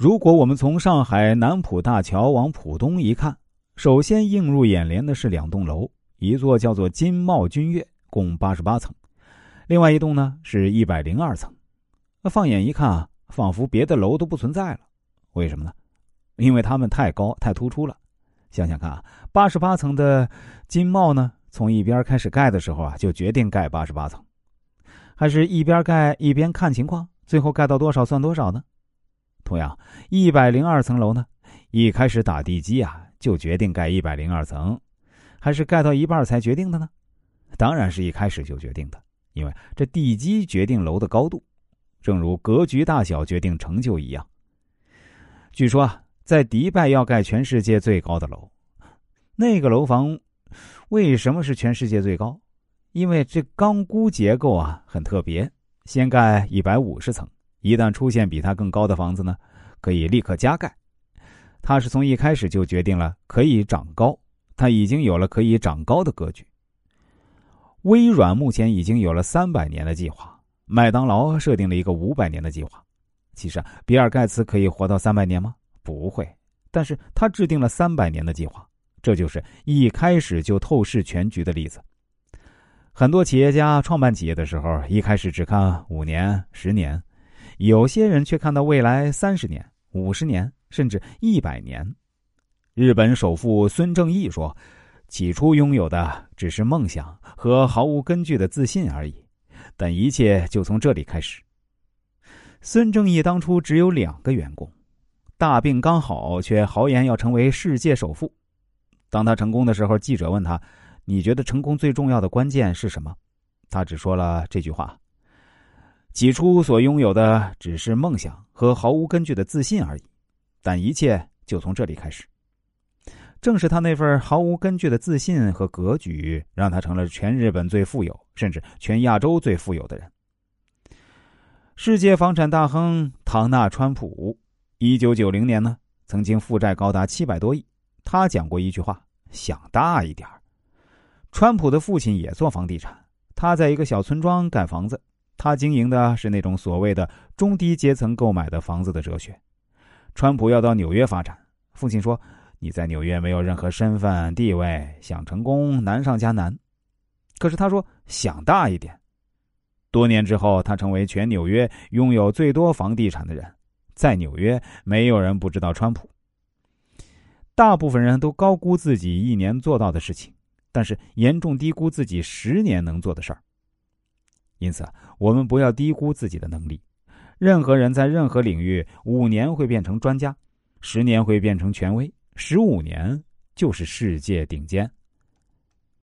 如果我们从上海南浦大桥往浦东一看，首先映入眼帘的是两栋楼，一座叫做金茂君悦，共八十八层；另外一栋呢是一百零二层。那放眼一看啊，仿佛别的楼都不存在了。为什么呢？因为它们太高太突出了。想想看啊，八十八层的金茂呢，从一边开始盖的时候啊，就决定盖八十八层，还是一边盖一边看情况，最后盖到多少算多少呢？同样，一百零二层楼呢，一开始打地基啊，就决定盖一百零二层，还是盖到一半才决定的呢？当然是一开始就决定的，因为这地基决定楼的高度。正如格局大小决定成就一样。据说啊，在迪拜要盖全世界最高的楼，那个楼房为什么是全世界最高？因为这钢箍结构啊很特别，先盖一百五十层，一旦出现比它更高的房子呢，可以立刻加盖。它是从一开始就决定了可以长高，它已经有了可以长高的格局。微软目前已经有了三百年的计划。麦当劳设定了一个五百年的计划，其实，比尔盖茨可以活到三百年吗？不会，但是他制定了三百年的计划，这就是一开始就透视全局的例子。很多企业家创办企业的时候，一开始只看五年、十年，有些人却看到未来三十年、五十年，甚至一百年。日本首富孙正义说：“起初拥有的只是梦想和毫无根据的自信而已。”但一切就从这里开始。孙正义当初只有两个员工，大病刚好，却豪言要成为世界首富。当他成功的时候，记者问他：“你觉得成功最重要的关键是什么？”他只说了这句话：“起初所拥有的只是梦想和毫无根据的自信而已，但一切就从这里开始。”正是他那份毫无根据的自信和格局，让他成了全日本最富有，甚至全亚洲最富有的人。世界房产大亨唐纳·川普，一九九零年呢，曾经负债高达七百多亿。他讲过一句话：“想大一点川普的父亲也做房地产，他在一个小村庄盖房子，他经营的是那种所谓的中低阶层购买的房子的哲学。川普要到纽约发展，父亲说。你在纽约没有任何身份地位，想成功难上加难。可是他说想大一点。多年之后，他成为全纽约拥有最多房地产的人。在纽约，没有人不知道川普。大部分人都高估自己一年做到的事情，但是严重低估自己十年能做的事儿。因此，我们不要低估自己的能力。任何人在任何领域，五年会变成专家，十年会变成权威。十五年就是世界顶尖。